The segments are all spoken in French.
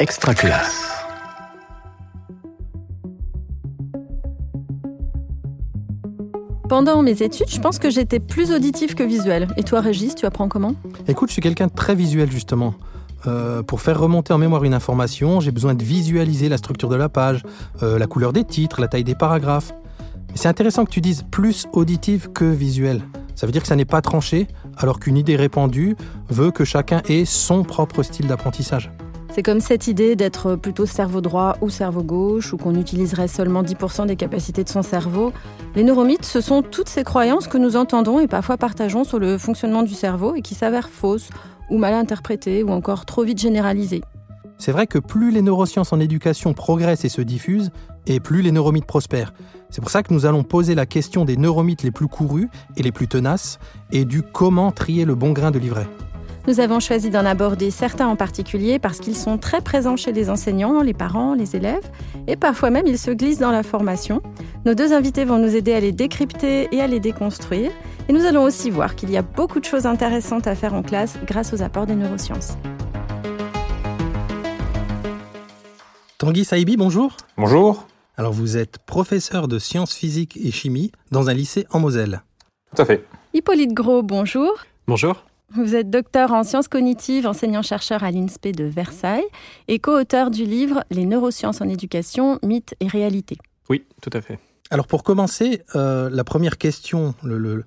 Extra classe. Pendant mes études, je pense que j'étais plus auditif que visuel. Et toi, Régis, tu apprends comment? Écoute, je suis quelqu'un de très visuel justement. Euh, pour faire remonter en mémoire une information, j'ai besoin de visualiser la structure de la page, euh, la couleur des titres, la taille des paragraphes. C'est intéressant que tu dises plus auditif que visuel. Ça veut dire que ça n'est pas tranché, alors qu'une idée répandue veut que chacun ait son propre style d'apprentissage. C'est comme cette idée d'être plutôt cerveau droit ou cerveau gauche, ou qu'on utiliserait seulement 10% des capacités de son cerveau. Les neuromythes, ce sont toutes ces croyances que nous entendons et parfois partageons sur le fonctionnement du cerveau et qui s'avèrent fausses ou mal interprétées ou encore trop vite généralisées. C'est vrai que plus les neurosciences en éducation progressent et se diffusent, et plus les neuromythes prospèrent. C'est pour ça que nous allons poser la question des neuromythes les plus courus et les plus tenaces, et du comment trier le bon grain de livret. Nous avons choisi d'en aborder certains en particulier parce qu'ils sont très présents chez les enseignants, les parents, les élèves, et parfois même ils se glissent dans la formation. Nos deux invités vont nous aider à les décrypter et à les déconstruire, et nous allons aussi voir qu'il y a beaucoup de choses intéressantes à faire en classe grâce aux apports des neurosciences. Tanguy Saïbi, bonjour. Bonjour. Alors vous êtes professeur de sciences physiques et chimie dans un lycée en Moselle. Tout à fait. Hippolyte Gros, bonjour. Bonjour. Vous êtes docteur en sciences cognitives, enseignant-chercheur à l'INSPE de Versailles et co-auteur du livre Les neurosciences en éducation, mythes et réalités. Oui, tout à fait. Alors pour commencer, euh, la première question, le,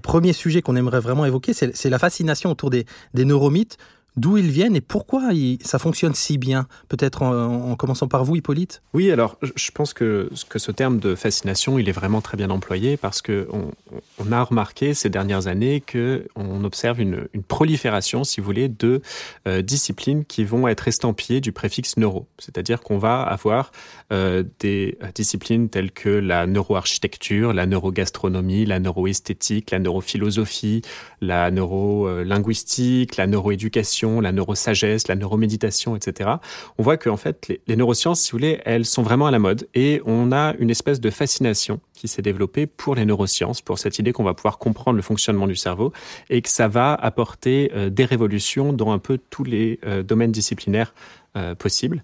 premier sujet qu'on aimerait vraiment évoquer, c'est la fascination autour des, des neuromythes d'où ils viennent et pourquoi ça fonctionne si bien Peut-être en, commençant par vous, Hippolyte Oui, alors je pense que, ce terme de fascination, il est vraiment très bien employé parce qu'on on a remarqué ces dernières années qu'on observe une, prolifération, si vous voulez, de euh, disciplines qui vont être estampillées du préfixe neuro. C'est-à-dire qu'on va avoir euh, des disciplines telles que la neuroarchitecture, la neurogastronomie, la neuroesthétique, la neurophilosophie, la neurolinguistique, la neuroéducation la neurosagesse, la neuroméditation, etc. On voit qu'en fait, les, neurosciences, si vous voulez, elles sont vraiment à la mode et on a une espèce de fascination qui s'est développée pour les neurosciences, pour cette idée qu'on va pouvoir comprendre le fonctionnement du cerveau et que ça va apporter euh, des révolutions dans un peu tous les euh, domaines disciplinaires euh, possibles.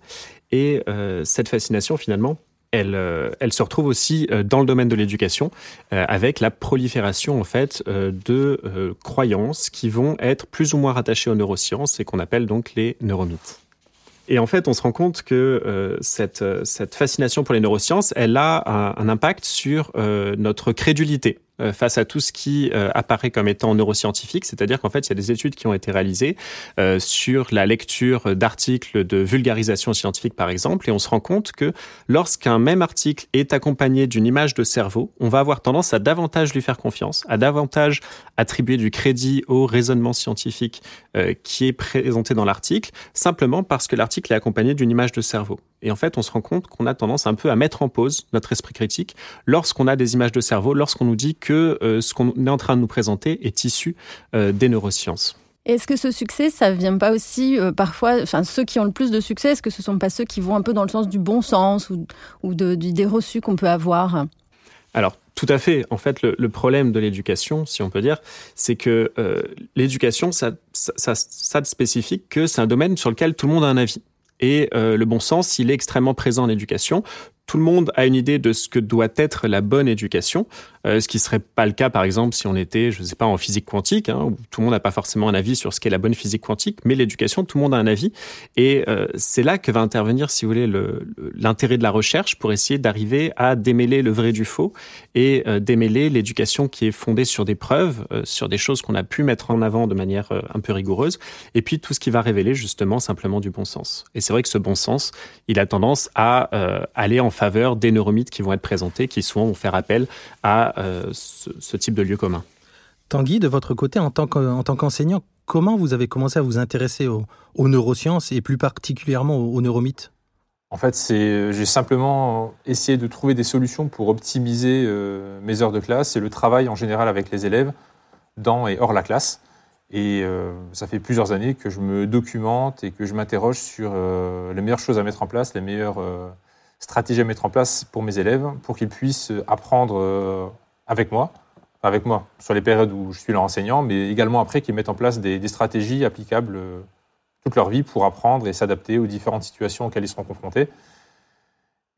Et cette fascination, finalement, euh, elle, se retrouve aussi euh, dans le domaine de l'éducation euh, avec la prolifération en fait de croyances qui vont être plus ou moins rattachées aux neurosciences et qu'on appelle donc les neuromythes. Et en fait, on se rend compte que cette, fascination pour les neurosciences, elle a un impact sur notre crédulité. Euh, face à tout ce qui euh, apparaît comme étant neuroscientifique, c'est-à-dire qu'en fait, il y a des études qui ont été réalisées euh, sur la lecture d'articles de vulgarisation scientifique, par exemple, et on se rend compte que lorsqu'un même article est accompagné d'une image de cerveau, on va avoir tendance à davantage lui faire confiance, à davantage attribuer du crédit au raisonnement scientifique qui est présenté dans l'article, simplement parce que l'article est accompagné d'une image de cerveau. Et en fait, on se rend compte qu'on a tendance un peu à mettre en pause notre esprit critique lorsqu'on a des images de cerveau, lorsqu'on nous dit que euh, ce qu'on est en train de nous présenter est issu euh, des neurosciences. Est-ce que ce succès, ça vient pas aussi euh, parfois, enfin ceux qui ont le plus de succès, est-ce que ce sont pas ceux qui vont un peu dans le sens du bon sens ou, ou d'idées reçues qu'on peut avoir? Alors tout à fait. En fait, le, problème de l'éducation, si on peut dire, c'est que l'éducation, ça, ça, ça, de spécifique que c'est un domaine sur lequel tout le monde a un avis. Et le bon sens, il est extrêmement présent en éducation tout le monde a une idée de ce que doit être la bonne éducation, euh, ce qui serait pas le cas par exemple si on était, je ne sais pas, en physique quantique, hein, où tout le monde n'a pas forcément un avis sur ce qu'est la bonne physique quantique, mais l'éducation, tout le monde a un avis, et euh, c'est là que va intervenir, si vous voulez, l'intérêt de la recherche pour essayer d'arriver à démêler le vrai du faux et euh, démêler l'éducation qui est fondée sur des preuves, sur des choses qu'on a pu mettre en avant de manière un peu rigoureuse, et puis tout ce qui va révéler justement simplement du bon sens. Et c'est vrai que ce bon sens, il a tendance à aller en faveur des neuromythes qui vont être présentés, qui souvent vont faire appel à euh, ce, type de lieu commun. Tanguy, de votre côté, en tant qu'enseignant, comment vous avez commencé à vous intéresser aux, neurosciences et plus particulièrement aux, neuromythes En fait, j'ai simplement essayé de trouver des solutions pour optimiser euh, mes heures de classe et le travail en général avec les élèves dans et hors la classe. Et euh, ça fait plusieurs années que je me documente et que je m'interroge sur les meilleures choses à mettre en place, les meilleures stratégie à mettre en place pour mes élèves pour qu'ils puissent apprendre euh, avec moi, avec moi, sur les périodes où je suis leur enseignant, mais également après qu'ils mettent en place des, stratégies applicables euh, toute leur vie pour apprendre et s'adapter aux différentes situations auxquelles ils seront confrontés.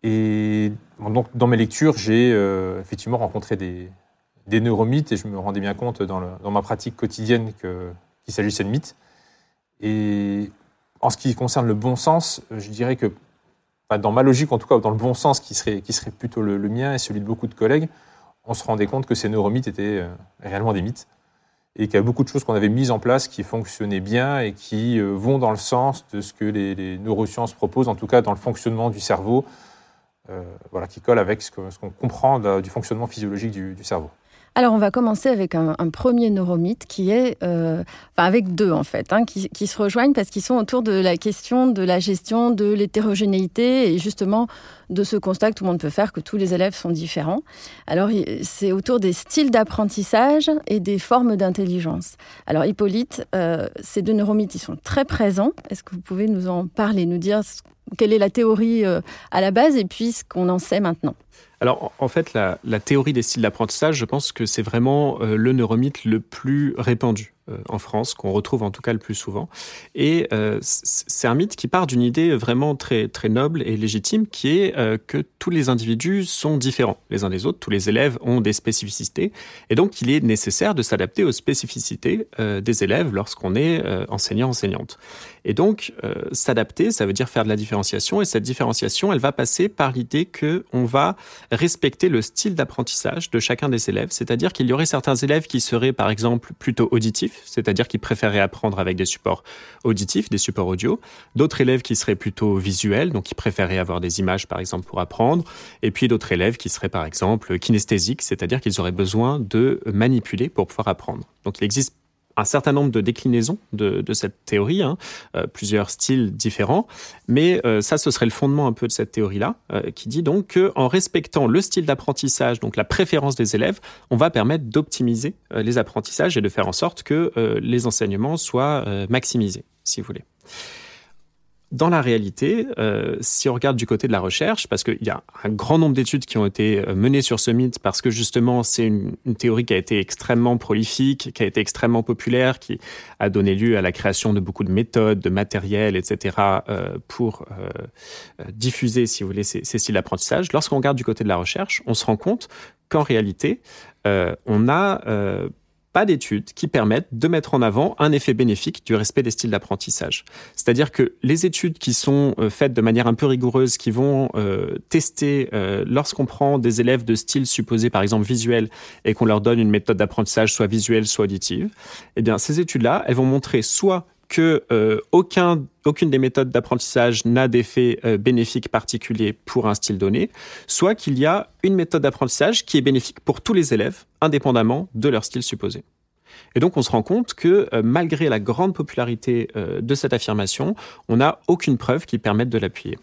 Et donc, dans mes lectures, j'ai euh, effectivement rencontré des, des, neuromythes et je me rendais bien compte dans, dans ma pratique quotidienne qu'il s'agissait de mythes. Et en ce qui concerne le bon sens, je dirais que, dans ma logique en tout cas, dans le bon sens qui serait, qui serait plutôt le, mien et celui de beaucoup de collègues, on se rendait compte que ces neuromythes étaient euh, réellement des mythes et qu'il y a beaucoup de choses qu'on avait mises en place qui fonctionnaient bien et qui euh, vont dans le sens de ce que les, neurosciences proposent, en tout cas dans le fonctionnement du cerveau, euh, voilà, qui colle avec ce qu'on comprend du fonctionnement physiologique du cerveau. Alors, on va commencer avec un, premier neuromythe qui est, euh, enfin, avec deux en fait, hein, qui, se rejoignent parce qu'ils sont autour de la question de la gestion de l'hétérogénéité et justement de ce constat que tout le monde peut faire que tous les élèves sont différents. Alors, c'est autour des styles d'apprentissage et des formes d'intelligence. Alors, Hippolyte, euh, ces deux neuromythes, ils sont très présents. Est-ce que vous pouvez nous en parler, nous dire quelle est la théorie euh, à la base et puis ce qu'on en sait maintenant alors, en fait, la, théorie des styles d'apprentissage, je pense que c'est vraiment euh, le neuromythe le plus répandu. Euh, en France, qu'on retrouve en tout cas le plus souvent. Et c'est un mythe qui part d'une idée vraiment très, très noble et légitime, qui est que tous les individus sont différents les uns des autres, tous les élèves ont des spécificités, et donc il est nécessaire de s'adapter aux spécificités des élèves lorsqu'on est enseignant-enseignante. Et donc, s'adapter, ça veut dire faire de la différenciation, et cette différenciation, elle va passer par l'idée que on va respecter le style d'apprentissage de chacun des élèves, c'est-à-dire qu'il y aurait certains élèves qui seraient, par exemple, plutôt auditifs, c'est-à-dire qu'ils préféraient apprendre avec des supports auditifs, des supports audio. D'autres élèves qui seraient plutôt visuels, donc qui préféraient avoir des images par exemple pour apprendre. Et puis d'autres élèves qui seraient par exemple kinesthésiques, c'est-à-dire qu'ils auraient besoin de manipuler pour pouvoir apprendre. Donc il existe un certain nombre de déclinaisons de, cette théorie, hein, euh, plusieurs styles différents, mais euh, ça, ce serait le fondement un peu de cette théorie-là, euh, qui dit donc qu'en respectant le style d'apprentissage, donc la préférence des élèves, on va permettre d'optimiser les apprentissages et de faire en sorte que les enseignements soient maximisés, si vous voulez. Dans la réalité, euh, si on regarde du côté de la recherche, parce qu'il y a un grand nombre d'études qui ont été euh, menées sur ce mythe, parce que justement c'est une, théorie qui a été extrêmement prolifique, qui a été extrêmement populaire, qui a donné lieu à la création de beaucoup de méthodes, de matériel, etc., euh, pour diffuser, si vous voulez, ces, ces styles d'apprentissage. Lorsqu'on regarde du côté de la recherche, on se rend compte qu'en réalité, on a pas d'études qui permettent de mettre en avant un effet bénéfique du respect des styles d'apprentissage. C'est-à-dire que les études qui sont euh, faites de manière un peu rigoureuse, qui vont euh, tester euh, lorsqu'on prend des élèves de style supposé par exemple visuel et qu'on leur donne une méthode d'apprentissage soit visuelle soit auditive, eh bien ces études-là, elles vont montrer soit que euh, aucun, aucune des méthodes d'apprentissage n'a d'effet euh, bénéfique particulier pour un style donné, soit qu'il y a une méthode d'apprentissage qui est bénéfique pour tous les élèves, indépendamment de leur style supposé. Et donc on se rend compte que euh, malgré la grande popularité de cette affirmation, on n'a aucune preuve qui permette de l'appuyer.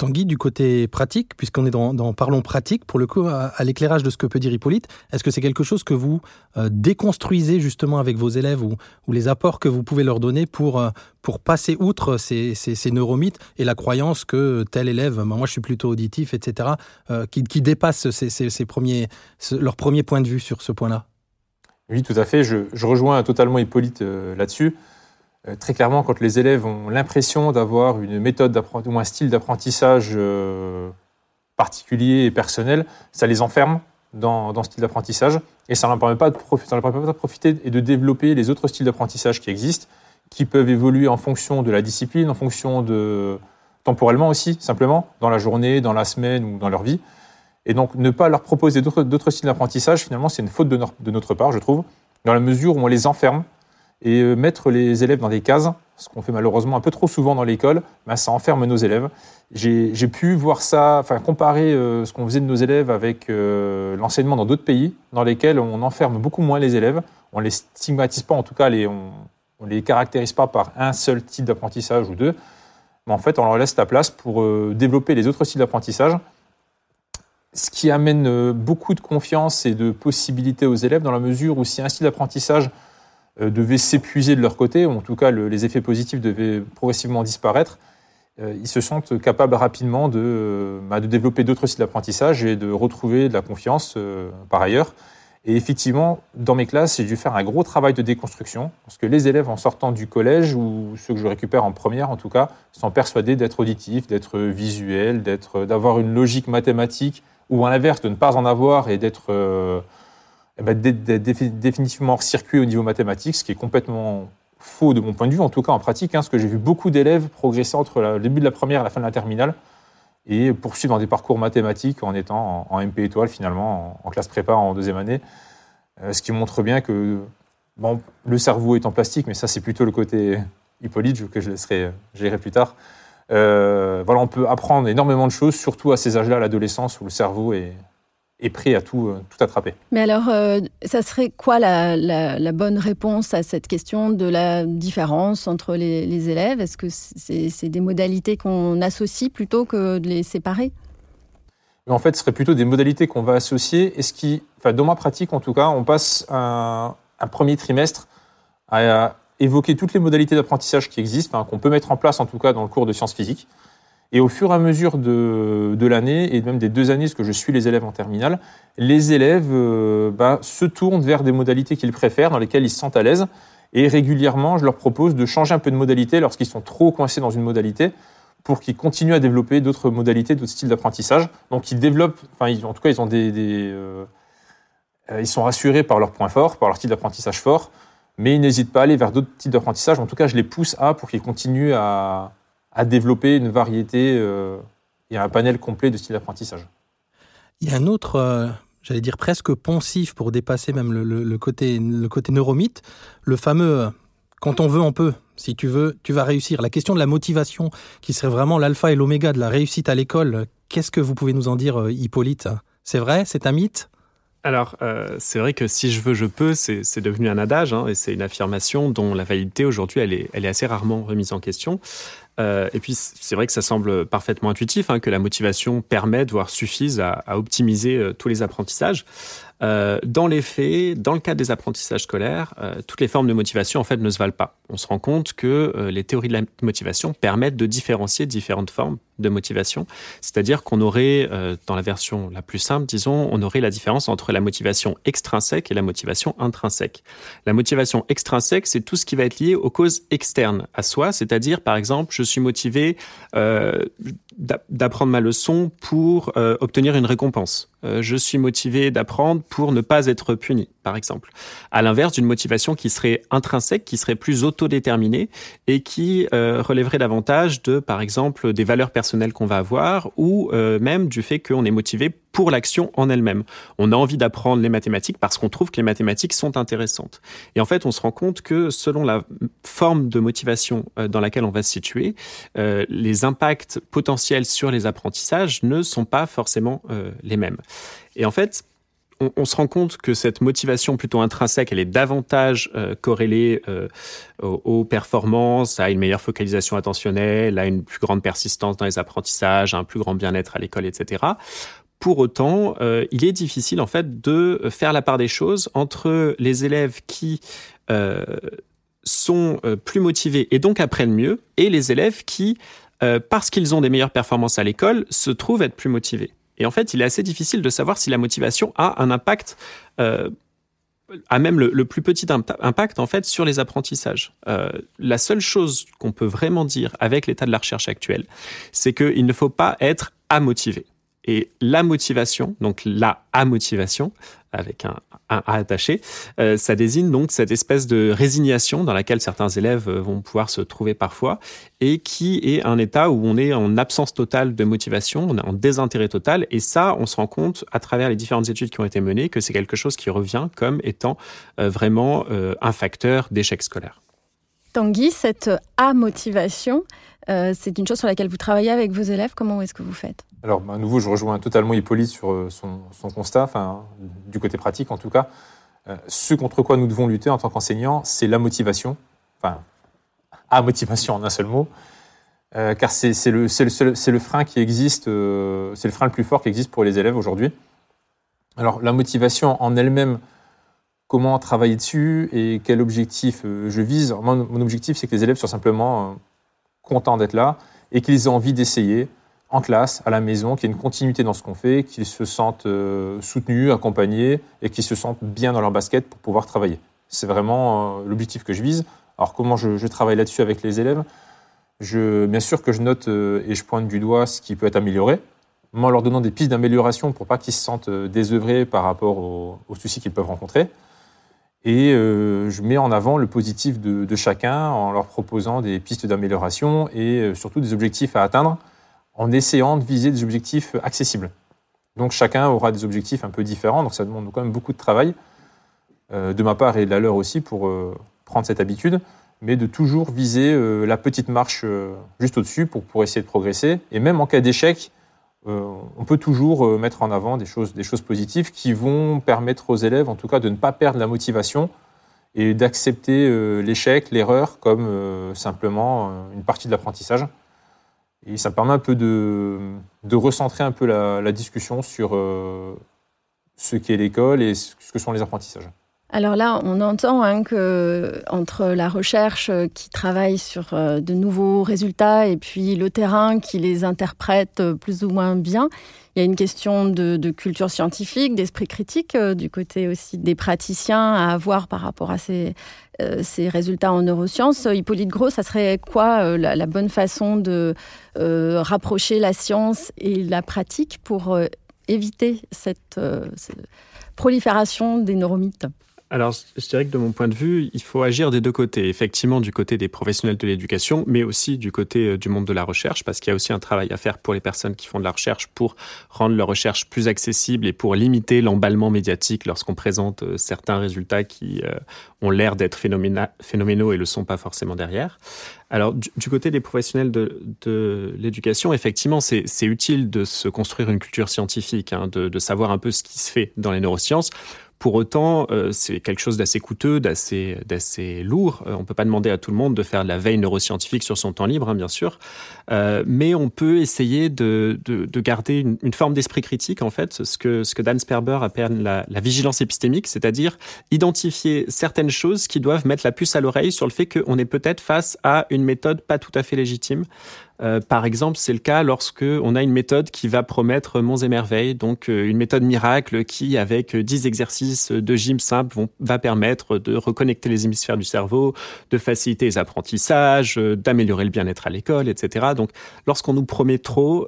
Tanguy, du côté pratique, puisqu'on est dans, Parlons pratique, pour le coup, à, l'éclairage de ce que peut dire Hippolyte, est-ce que c'est quelque chose que vous euh, déconstruisez justement avec vos élèves ou, les apports que vous pouvez leur donner pour, euh, pour passer outre ces, ces, neuromythes et la croyance que tel élève, ben, moi je suis plutôt auditif, etc., euh, qui, qui dépasse ces, premiers, leur premier point de vue sur ce point-là? Oui, tout à fait. Je rejoins totalement Hippolyte là-dessus. Euh, très clairement, quand les élèves ont l'impression d'avoir une méthode ou un style d'apprentissage euh, particulier et personnel, ça les enferme dans, ce style d'apprentissage et ça ne leur, permet pas de profiter et de développer les autres styles d'apprentissage qui existent, qui peuvent évoluer en fonction de la discipline, en fonction de temporellement aussi, simplement, dans la journée, dans la semaine ou dans leur vie. Et donc, ne pas leur proposer d'autres styles d'apprentissage, finalement, c'est une faute de notre part, je trouve, dans la mesure où on les enferme et euh, mettre les élèves dans des cases, ce qu'on fait malheureusement un peu trop souvent dans l'école, ben, ça enferme nos élèves. J'ai pu voir ça, enfin comparer euh, ce qu'on faisait de nos élèves avec euh, l'enseignement dans d'autres pays, dans lesquels on enferme beaucoup moins les élèves, on les stigmatise pas, en tout cas on, on les caractérise pas par un seul type d'apprentissage ou deux, mais en fait on leur laisse la place pour développer les autres styles d'apprentissage. Ce qui amène beaucoup de confiance et de possibilités aux élèves dans la mesure où si un style d'apprentissage devaient s'épuiser de leur côté, ou en tout cas les effets positifs devaient progressivement disparaître, euh, ils se sentent capables rapidement de, bah, de développer d'autres styles d'apprentissage et de retrouver de la confiance par ailleurs. Et effectivement, dans mes classes, j'ai dû faire un gros travail de déconstruction, parce que les élèves en sortant du collège, ou ceux que je récupère en première en tout cas, sont persuadés d'être auditifs, d'être visuels, d'avoir une logique mathématique, ou à l'inverse, de ne pas en avoir et d'être euh, eh ben, définitivement hors circuit au niveau mathématique, ce qui est complètement faux de mon point de vue, en tout cas en pratique, hein, parce que j'ai vu beaucoup d'élèves progresser entre le début de la première et la fin de la terminale, et poursuivre dans des parcours mathématiques en étant en, MP étoile finalement, en, classe prépa en deuxième année. Euh, ce qui montre bien que le cerveau est en plastique, mais ça c'est plutôt le côté Hippolyte que je laisserai plus tard. Euh, voilà, on peut apprendre énormément de choses, surtout à ces âges-là, l'adolescence, où le cerveau est, est prêt à tout, euh, tout attraper. Mais alors, euh, ça serait quoi la, la, bonne réponse à cette question de la différence entre les, les élèves? Est-ce que c'est des modalités qu'on associe plutôt que de les séparer? En fait, ce serait plutôt des modalités qu'on va associer. Et ce qui, enfin, dans ma pratique en tout cas, on passe un, un premier trimestre à, évoquer toutes les modalités d'apprentissage qui existent, qu'on peut mettre en place en tout cas dans le cours de sciences physiques. Et au fur et à mesure de, l'année, et même des deux années, parce que je suis les élèves en terminale, les élèves euh, bah, se tournent vers des modalités qu'ils préfèrent, dans lesquelles ils se sentent à l'aise. Et régulièrement, je leur propose de changer un peu de modalité lorsqu'ils sont trop coincés dans une modalité pour qu'ils continuent à développer d'autres modalités, d'autres styles d'apprentissage. Donc ils développent, en tout cas ils ont des, des euh, ils sont rassurés par leurs points forts, par leur style d'apprentissage fort, mais ils n'hésitent pas à aller vers d'autres types d'apprentissage. En tout cas, je les pousse à pour qu'ils continuent à, à développer une variété euh, et un panel complet de styles d'apprentissage. Il y a un autre, euh, j'allais dire presque poncif pour dépasser même le, côté, le côté neuromythe, le fameux euh, quand on veut, on peut. Si tu veux, tu vas réussir. La question de la motivation, qui serait vraiment l'alpha et l'oméga de la réussite à l'école, qu'est-ce que vous pouvez nous en dire, Hippolyte? C'est vrai? C'est un mythe? Alors, c'est vrai que si je veux, je peux, c'est devenu un adage, hein, et c'est une affirmation dont la validité aujourd'hui, elle est, elle est assez rarement remise en question. Euh, et puis, c'est vrai que ça semble parfaitement intuitif, hein, que la motivation permet, voire suffise à, optimiser euh, tous les apprentissages. Euh, dans les faits, dans le cadre des apprentissages scolaires, toutes les formes de motivation en fait ne se valent pas. On se rend compte que les théories de la motivation permettent de différencier différentes formes de motivation. C'est-à-dire qu'on aurait, dans la version la plus simple, disons, on aurait la différence entre la motivation extrinsèque et la motivation intrinsèque. La motivation extrinsèque, c'est tout ce qui va être lié aux causes externes à soi, c'est-à-dire, par exemple, je suis motivé d'apprendre ma leçon pour obtenir une récompense. je suis motivé d'apprendre pour ne pas être puni, par exemple. À l'inverse d'une motivation qui serait intrinsèque, qui serait plus autodéterminée et qui euh, relèverait davantage de, par exemple, des valeurs personnelles qu'on va avoir ou euh, même du fait qu'on est motivé pour l'action en elle-même. On a envie d'apprendre les mathématiques parce qu'on trouve que les mathématiques sont intéressantes. Et en fait, on se rend compte que selon la forme de motivation euh, dans laquelle on va se situer, les impacts potentiels sur les apprentissages ne sont pas forcément les mêmes. Et en fait, on, se rend compte que cette motivation plutôt intrinsèque, elle est davantage euh, corrélée euh, aux, performances, à une meilleure focalisation attentionnelle, à une plus grande persistance dans les apprentissages, à un plus grand bien-être à l'école, etc. Pour autant, euh, il est difficile en fait de faire la part des choses entre les élèves qui sont plus motivés et donc apprennent mieux, et les élèves qui, parce qu'ils ont des meilleures performances à l'école, se trouvent être plus motivés. Et en fait, il est assez difficile de savoir si la motivation a un impact, euh, a même le, plus petit impact en fait sur les apprentissages. Euh, la seule chose qu'on peut vraiment dire avec l'état de la recherche actuelle, c'est qu'il ne faut pas être amotivé. Et la motivation, donc la amotivation, avec un, A attaché, euh, ça désigne donc cette espèce de résignation dans laquelle certains élèves euh, vont pouvoir se trouver parfois et qui est un état où on est en absence totale de motivation, on est en désintérêt total et ça, on se rend compte à travers les différentes études qui ont été menées que c'est quelque chose qui revient comme étant euh, vraiment un facteur d'échec scolaire. Tanguy, cette amotivation, c'est une chose sur laquelle vous travaillez avec vos élèves. Comment est-ce que vous faites? Alors, à nouveau, je rejoins totalement Hippolyte sur euh, son, constat, enfin, du côté pratique en tout cas. Euh, ce contre quoi nous devons lutter en tant qu'enseignants, c'est la motivation, enfin, à motivation en un seul mot, euh, car c'est le, frein qui existe, c'est le frein le plus fort qui existe pour les élèves aujourd'hui. Alors, la motivation en elle-même, comment travailler dessus et quel objectif je vise? Mon objectif, c'est que les élèves soient simplement contents d'être là et qu'ils aient envie d'essayer, en classe, à la maison, qu'il y ait une continuité dans ce qu'on fait, qu'ils se sentent euh, soutenus, accompagnés et qu'ils se sentent bien dans leur basket pour pouvoir travailler. C'est vraiment euh, l'objectif que je vise. Alors comment je, travaille là-dessus avec les élèves? Je, Bien sûr que je note euh, et je pointe du doigt ce qui peut être amélioré, mais en leur donnant des pistes d'amélioration pour pas qu'ils se sentent désœuvrés par rapport aux, soucis qu'ils peuvent rencontrer. Et je mets en avant le positif de, chacun en leur proposant des pistes d'amélioration et surtout des objectifs à atteindre en essayant de viser des objectifs accessibles. Donc chacun aura des objectifs un peu différents, donc ça demande quand même beaucoup de travail euh, de ma part et de la leur aussi pour euh, prendre cette habitude, mais de toujours viser euh, la petite marche juste au-dessus pour essayer de progresser. Et même en cas d'échec, on peut toujours mettre en avant des choses, des choses positives qui vont permettre aux élèves, en tout cas, de ne pas perdre la motivation et d'accepter l'échec, l'erreur comme simplement une partie de l'apprentissage. Et ça permet un peu de, recentrer un peu la, discussion sur euh, ce qu'est l'école et ce que sont les apprentissages. Alors là, on entend hein, que entre la recherche euh, qui travaille sur euh, de nouveaux résultats et puis le terrain qui les interprète plus ou moins bien, il y a une question de, culture scientifique, d'esprit critique, du côté aussi des praticiens à avoir par rapport à ces, euh, ces résultats en neurosciences. Hippolyte Gros, ça serait quoi euh, la, bonne façon de euh, rapprocher la science et la pratique pour éviter cette prolifération des neuromythes? Alors, je dirais que de mon point de vue, il faut agir des deux côtés. Effectivement, du côté des professionnels de l'éducation, mais aussi du côté euh, du monde de la recherche, parce qu'il y a aussi un travail à faire pour les personnes qui font de la recherche pour rendre leur recherche plus accessible et pour limiter l'emballement médiatique lorsqu'on présente euh, certains résultats qui euh, ont l'air d'être phénoménaux et le sont pas forcément derrière. Alors, du, côté des professionnels de, l'éducation, effectivement, c'est utile de se construire une culture scientifique, hein, de savoir un peu ce qui se fait dans les neurosciences pour autant, euh, c'est quelque chose d'assez coûteux, d'assez, d'assez lourd. Euh, on peut pas demander à tout le monde de faire de la veille neuroscientifique sur son temps libre, hein, bien sûr, euh, mais on peut essayer de, de, de garder une, une, forme d'esprit critique, en fait, ce que, ce que Dan Sperber appelle la, la vigilance épistémique, c'est-à-dire identifier certaines choses qui doivent mettre la puce à l'oreille sur le fait qu'on est peut-être face à une méthode pas tout à fait légitime. Euh, par exemple, c'est le cas lorsque on a une méthode qui va promettre monts et merveilles, donc euh, une méthode miracle qui, avec 10 exercices de gym simples, vont, va permettre de reconnecter les hémisphères du cerveau, de faciliter les apprentissages, euh, d'améliorer le bien-être à l'école, etc. Donc, lorsqu'on nous promet trop,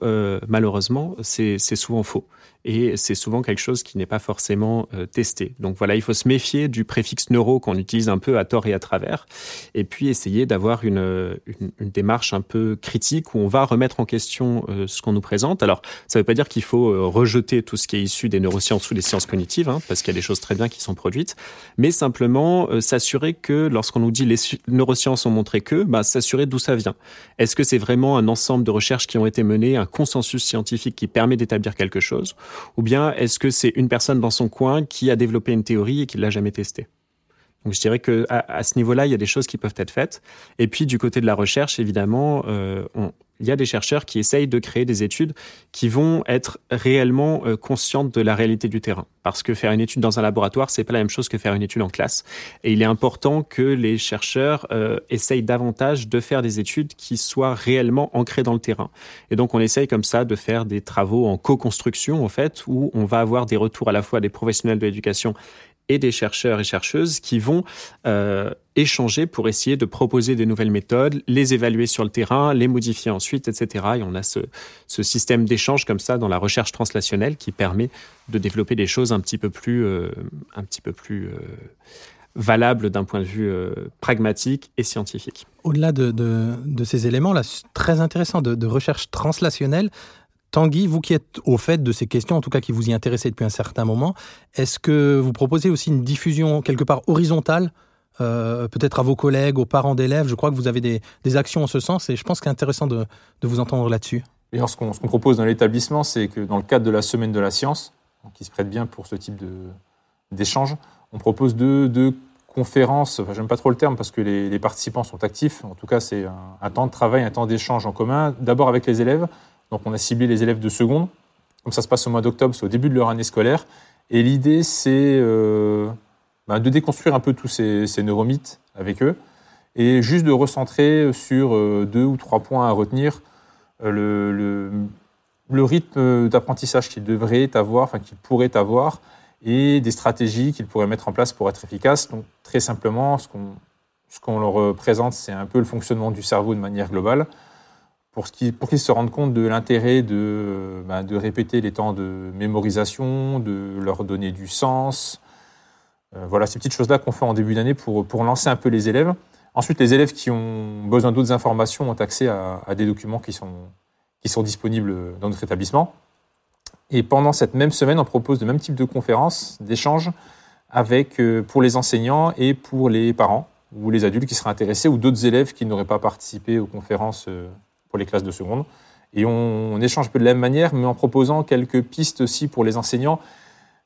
malheureusement, c'est souvent faux et c'est souvent quelque chose qui n'est pas forcément euh, testé. Donc voilà, il faut se méfier du préfixe neuro qu'on utilise un peu à tort et à travers, et puis essayer d'avoir une, une, démarche un peu critique où on va remettre en question euh, ce qu'on nous présente. Alors, ça ne veut pas dire qu'il faut euh, rejeter tout ce qui est issu des neurosciences ou des sciences cognitives, hein, parce qu'il y a des choses très bien qui sont produites, mais simplement s'assurer que lorsqu'on nous dit les neurosciences ont montré que, bah, s'assurer d'où ça vient. Est-ce que c'est vraiment un ensemble de recherches qui ont été menées, un consensus scientifique qui permet d'établir quelque chose ou bien est-ce que c'est une personne dans son coin qui a développé une théorie et qui l'a jamais testée? Donc je dirais que à, ce niveau-là, il y a des choses qui peuvent être faites. Et puis du côté de la recherche, évidemment, euh, il y a des chercheurs qui essayent de créer des études qui vont être réellement euh, conscientes de la réalité du terrain. Parce que faire une étude dans un laboratoire, c'est pas la même chose que faire une étude en classe. Et il est important que les chercheurs euh, essayent davantage de faire des études qui soient réellement ancrées dans le terrain. Et donc on essaye comme ça de faire des travaux en co-construction en fait, où on va avoir des retours à la fois des professionnels de l'éducation et des chercheurs et chercheuses qui vont euh, échanger pour essayer de proposer des nouvelles méthodes, les évaluer sur le terrain, les modifier ensuite, etc. Et on a ce, système d'échange comme ça dans la recherche translationnelle qui permet de développer des choses un petit peu plus, euh, euh, valables d'un point de vue pragmatique et scientifique. Au-delà de, ces éléments là, très intéressant de, de recherche translationnelle, Tanguy, vous qui êtes au fait de ces questions, en tout cas qui vous y intéressez depuis un certain moment, est-ce que vous proposez aussi une diffusion quelque part horizontale euh, peut-être à vos collègues, aux parents d'élèves? Je crois que vous avez des, actions en ce sens et je pense qu'il est intéressant de, vous entendre là-dessus. Et ce qu'on propose dans l'établissement, c'est que dans le cadre de la semaine de la science, qui se prête bien pour ce type d'échange, on propose deux, conférences, enfin, j'aime pas trop le terme parce que les, participants sont actifs, en tout cas c'est un, temps de travail, un temps d'échange en commun, d'abord avec les élèves, donc on a ciblé les élèves de seconde. Comme ça se passe au mois d'octobre, c'est au début de leur année scolaire. Et l'idée, c'est euh, bah, de déconstruire un peu tous ces, neuromythes avec eux et juste de recentrer sur euh, deux ou trois points à retenir. Euh, le rythme d'apprentissage qu'il devrait avoir, enfin qu'il pourrait avoir, et des stratégies qu'il pourrait mettre en place pour être efficace. Donc très simplement, ce qu'on ce qu'on leur présente, c'est un peu le fonctionnement du cerveau de manière globale, pour qu'ils se rendent compte de l'intérêt de, ben, de répéter les temps de mémorisation, de leur donner du sens. Euh, voilà ces petites choses-là qu'on fait en début d'année pour, lancer un peu les élèves. Ensuite, les élèves qui ont besoin d'autres informations ont accès à, à, des documents qui sont, qui sont disponibles dans notre établissement. Et pendant cette même semaine, on propose le même type de conférences, d'échanges avec, euh, pour les enseignants et pour les parents ou les adultes qui seraient intéressés ou d'autres élèves qui n'auraient pas participé aux conférences euh, pour les classes de seconde. Et on, échange un peu de la même manière, mais en proposant quelques pistes aussi pour les enseignants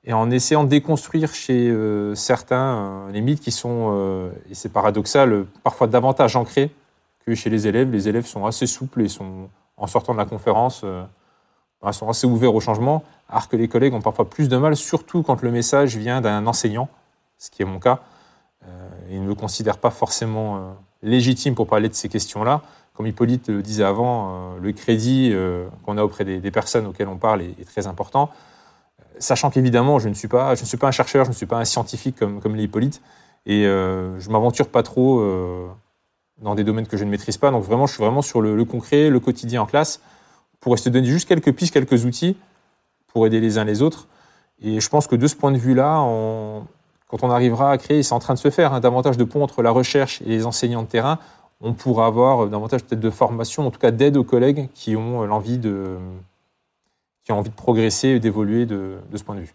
et en essayant de déconstruire chez euh, certains les mythes qui sont, et c'est paradoxal, parfois davantage ancrés que chez les élèves. Les élèves sont assez souples et sont, en sortant de la conférence, sont assez ouverts au changement, alors que les collègues ont parfois plus de mal, surtout quand le message vient d'un enseignant, ce qui est mon cas. Euh, ils ne me considèrent pas forcément euh, légitime pour parler de ces questions-là. Comme Hippolyte le disait avant, euh, le crédit qu'on a auprès des, personnes auxquelles on parle est, très important. Sachant qu'évidemment, je ne suis pas, un chercheur, je ne suis pas un scientifique comme, comme les Hippolyte, et je m'aventure pas trop dans des domaines que je ne maîtrise pas. Donc vraiment, je suis vraiment sur le concret, le quotidien en classe pour de donner juste quelques pistes, quelques outils pour aider les uns les autres. Et je pense que de ce point de vue-là, quand on arrivera à créer, c'est en train de se faire, hein, davantage de ponts entre la recherche et les enseignants de terrain, on pourra avoir davantage peut-être de formation, en tout cas d'aide aux collègues qui ont l'envie de, qui ont envie de progresser et d'évoluer de, ce point de vue.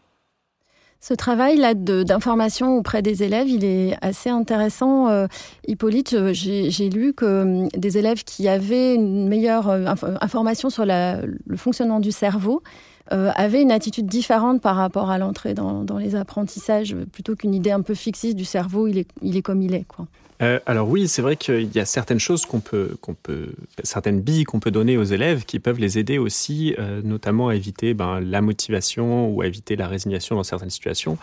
Ce travail-là d'information auprès des élèves, il est assez intéressant. Euh, Hippolyte, euh, j'ai lu que hum, des élèves qui avaient une meilleure euh, information sur le fonctionnement du cerveau avaient une attitude différente par rapport à l'entrée dans, les apprentissages, plutôt qu'une idée un peu fixiste du cerveau, il est, il est comme il est. Quoi. Euh, alors oui, c'est vrai qu'il y a certaines choses qu'on peut, certaines billes qu'on peut donner aux élèves qui peuvent les aider aussi, euh, notamment à éviter ben, la motivation ou à éviter la résignation dans certaines situations.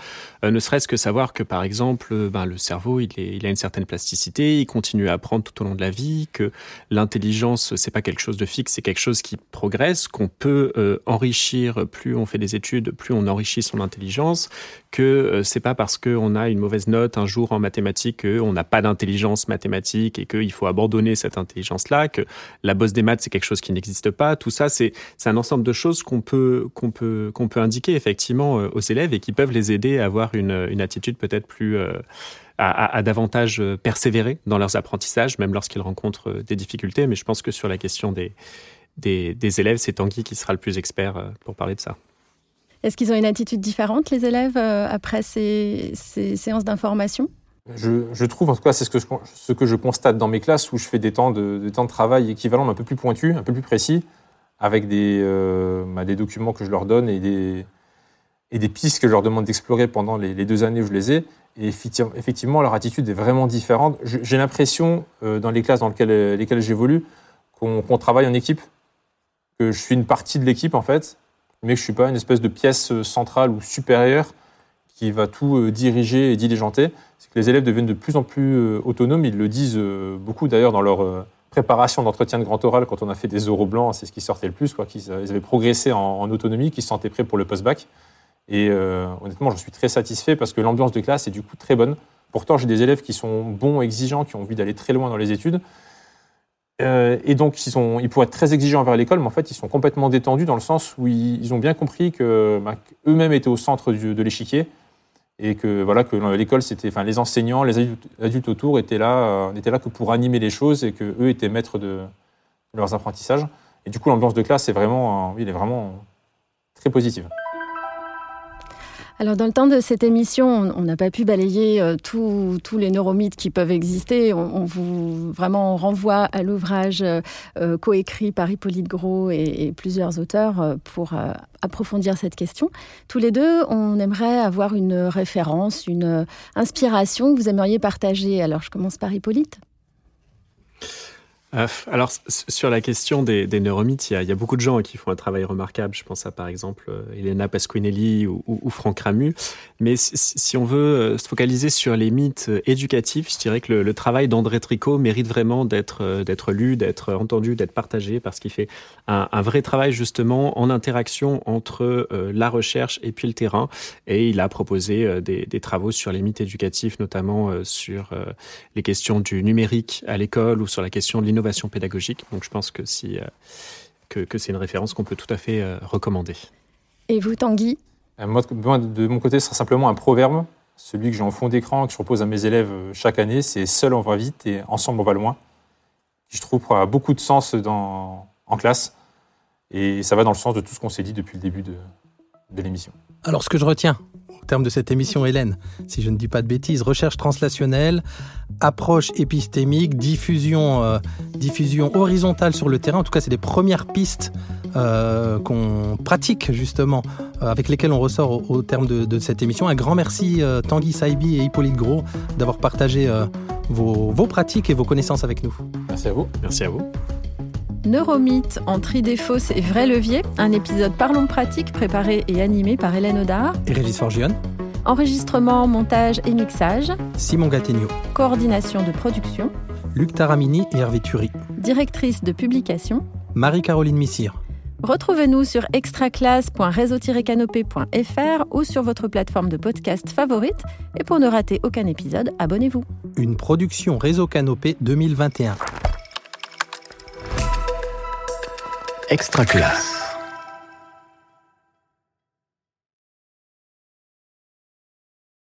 Euh, ne serait-ce que savoir que par exemple, ben, le cerveau, il a une certaine plasticité, il continue à apprendre tout au long de la vie, que l'intelligence, c'est pas quelque chose de fixe, c'est quelque chose qui progresse, qu'on peut enrichir plus on fait des études, plus on enrichit son intelligence, que c'est pas parce qu'on a une mauvaise note un jour en mathématiques qu'on n'a pas d'intelligence intelligence mathématique et qu'il faut abandonner cette intelligence-là, que la bosse des maths, c'est quelque chose qui n'existe pas. Tout ça, c'est un ensemble de choses qu'on peut, indiquer effectivement euh, aux élèves et qui peuvent les aider à avoir une, attitude peut-être plus... Euh, à, davantage euh, persévérer dans leurs apprentissages, même lorsqu'ils rencontrent des difficultés. Mais je pense que sur la question des, élèves, c'est Tanguy qui sera le plus expert pour parler de ça. Est-ce qu'ils ont une attitude différente, les élèves, après ces séances d'information? Je, trouve, en tout cas, c'est ce que, je, constate dans mes classes où je fais des temps de, travail équivalents, mais un peu plus pointus, un peu plus précis, avec des, euh, bah, documents que je leur donne et des, pistes que je leur demande d'explorer pendant les, deux années où je les ai. Et effectivement, leur attitude est vraiment différente. J'ai l'impression, euh, dans les classes dans lesquelles, lesquelles j'évolue, qu'on travaille en équipe, que je suis une partie de l'équipe, en fait, mais que je ne suis pas une espèce de pièce euh, centrale ou supérieure qui va tout diriger et diligenter c'est que les élèves deviennent de plus en plus euh, autonomes. Ils le disent euh, beaucoup d'ailleurs dans leur euh, préparation d'entretien de grand oral quand on a fait des oraux blancs, c'est ce qui sortait le plus, quoi, qu'ils avaient progressé en, autonomie, qu'ils se sentaient prêts pour le post-bac. Et honnêtement, je suis très satisfait parce que l'ambiance de classe est du coup très bonne. Pourtant, j'ai des élèves qui sont bons, exigeants, qui ont envie d'aller très loin dans les études. et donc, ils, sont, ils pourraient être très exigeants envers l'école, mais en fait, ils sont complètement détendus dans le sens où ils, ont bien compris que bah, eux-mêmes étaient au centre de l'échiquier et que voilà que l'école c'était enfin les enseignants les adultes, autour étaient là euh, n'étaient là que pour animer les choses et que eux étaient maîtres de, leurs apprentissages et du coup l'ambiance de classe est vraiment il est vraiment très positive. Alors, dans le temps de cette émission, on n'a pas pu balayer euh, tous les neuromythes qui peuvent exister. On, vous vraiment renvoie à l'ouvrage euh, euh, coécrit par Hippolyte Gros et, plusieurs auteurs pour approfondir cette question. Tous les deux, on aimerait avoir une référence, une inspiration que vous aimeriez partager. Alors, je commence par Hippolyte. Euh, alors, sur la question des, neuromythes, il y, a, beaucoup de gens qui font un travail remarquable. Je pense à, par exemple, euh, Elena Pasquinelli ou, Franck Ramu. Mais si, on veut euh, se focaliser sur les mythes éducatifs, je dirais que le, travail d'André Tricot mérite vraiment d'être lu, d'être entendu, d'être partagé, parce qu'il fait un, vrai travail justement en interaction entre la recherche et puis le terrain. Et il a proposé des, des travaux sur les mythes éducatifs, notamment sur les questions du numérique à l'école ou sur la question de l'innovation pédagogique. Donc je pense que, si, euh, que, c'est une référence qu'on peut tout à fait euh, recommander. Et vous, Tanguy? Euh, Moi, de mon côté, ce sera simplement un proverbe, celui que j'ai en fond d'écran, que je propose à mes élèves chaque année, c'est Seul on va vite et ensemble on va loin. Je trouve a beaucoup de sens dans, en classe et ça va dans le sens de tout ce qu'on s'est dit depuis le début de, de l'émission. Alors ce que je retiens terme de cette émission, Hélène, si je ne dis pas de bêtises. Recherche translationnelle, approche épistémique, diffusion, euh, diffusion horizontale sur le terrain. En tout cas, c'est des premières pistes euh, qu'on pratique justement, euh, avec lesquelles on ressort au, terme de, cette émission. Un grand merci Tanguy Saibi et Hippolyte Gros d'avoir partagé vos, vos pratiques et vos connaissances avec nous. Merci à vous. Merci à vous. Neuromythe en tri des fausses et vrais leviers, un épisode Parlons pratique préparé et animé par Hélène Audard et Régis Forgione. Enregistrement, montage et mixage. Simon Gattegno. Coordination de production. Luc Taramini et Hervé Thury. Directrice de publication. Marie-Caroline Missire. Retrouvez-nous sur extraclasse.réseau-canopé.fr ou sur votre plateforme de podcast favorite. Et pour ne rater aucun épisode, abonnez-vous. Une production Réseau Canopé 2021. Extra classe.